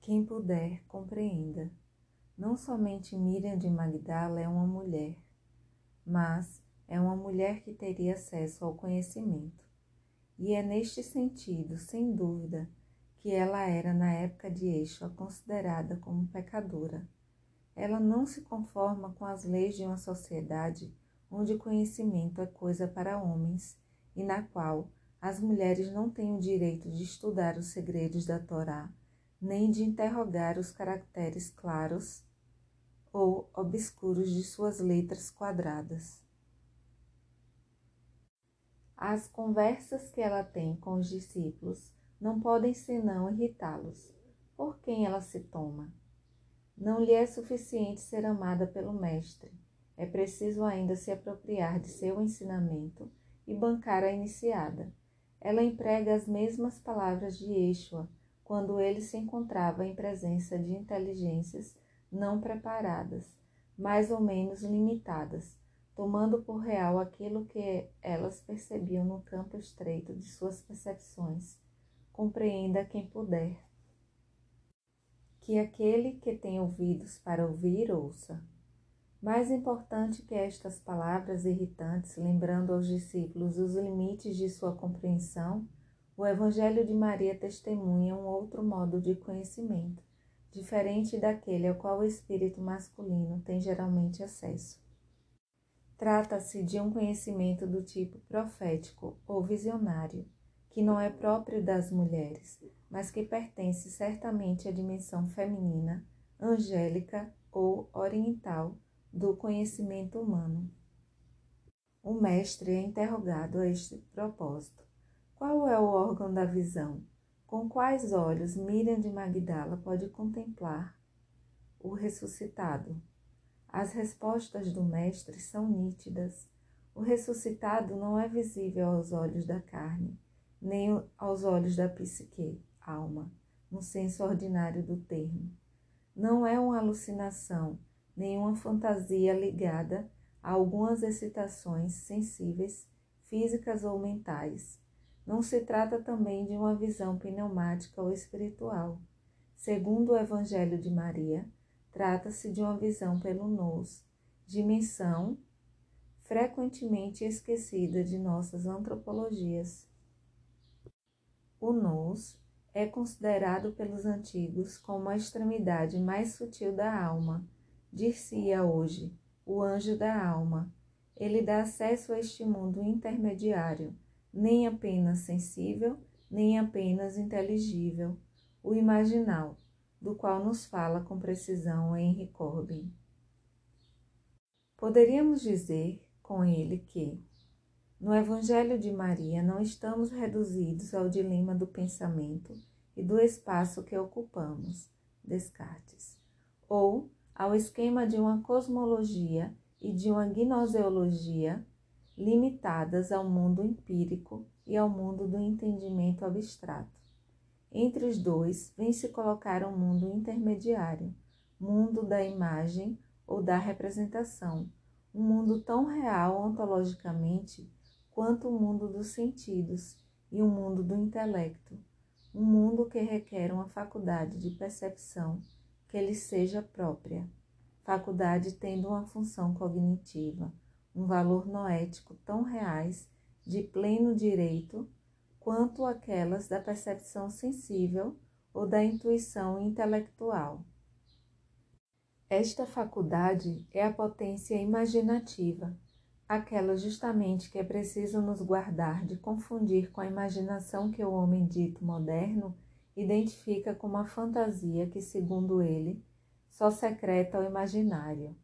Quem puder, compreenda. Não somente Miriam de Magdala é uma mulher, mas é uma mulher que teria acesso ao conhecimento. E é neste sentido, sem dúvida, que ela era na época de Eixo considerada como pecadora. Ela não se conforma com as leis de uma sociedade onde conhecimento é coisa para homens e na qual as mulheres não têm o direito de estudar os segredos da Torá, nem de interrogar os caracteres claros ou obscuros de suas letras quadradas. As conversas que ela tem com os discípulos não podem senão irritá-los. Por quem ela se toma? Não lhe é suficiente ser amada pelo Mestre. É preciso ainda se apropriar de seu ensinamento e bancar a iniciada. Ela emprega as mesmas palavras de Yeshua quando ele se encontrava em presença de inteligências não preparadas, mais ou menos limitadas, tomando por real aquilo que elas percebiam no campo estreito de suas percepções compreenda quem puder. Que aquele que tem ouvidos para ouvir, ouça. Mais importante que estas palavras irritantes, lembrando aos discípulos os limites de sua compreensão, o Evangelho de Maria testemunha um outro modo de conhecimento, diferente daquele ao qual o espírito masculino tem geralmente acesso. Trata-se de um conhecimento do tipo profético ou visionário que não é próprio das mulheres, mas que pertence certamente à dimensão feminina, angélica ou oriental do conhecimento humano. O mestre é interrogado a este propósito. Qual é o órgão da visão? Com quais olhos Miriam de Magdala pode contemplar o ressuscitado? As respostas do mestre são nítidas. O ressuscitado não é visível aos olhos da carne, nem aos olhos da psique, alma, no senso ordinário do termo. Não é uma alucinação, nem uma fantasia ligada a algumas excitações sensíveis, físicas ou mentais. Não se trata também de uma visão pneumática ou espiritual. Segundo o Evangelho de Maria, trata-se de uma visão pelo nous, dimensão frequentemente esquecida de nossas antropologias. O nous é considerado pelos antigos como a extremidade mais sutil da alma. Dir-se-ia hoje, o anjo da alma. Ele dá acesso a este mundo intermediário, nem apenas sensível, nem apenas inteligível, o imaginal, do qual nos fala com precisão Henry Corbin. Poderíamos dizer com ele que no Evangelho de Maria, não estamos reduzidos ao dilema do pensamento e do espaço que ocupamos, Descartes, ou ao esquema de uma cosmologia e de uma gnoseologia limitadas ao mundo empírico e ao mundo do entendimento abstrato. Entre os dois, vem se colocar um mundo intermediário, mundo da imagem ou da representação, um mundo tão real ontologicamente quanto o mundo dos sentidos e o mundo do intelecto, um mundo que requer uma faculdade de percepção que lhe seja própria, faculdade tendo uma função cognitiva, um valor noético tão reais de pleno direito quanto aquelas da percepção sensível ou da intuição intelectual. Esta faculdade é a potência imaginativa aquela justamente que é preciso nos guardar de confundir com a imaginação que o homem dito moderno identifica como a fantasia que, segundo ele, só secreta o imaginário.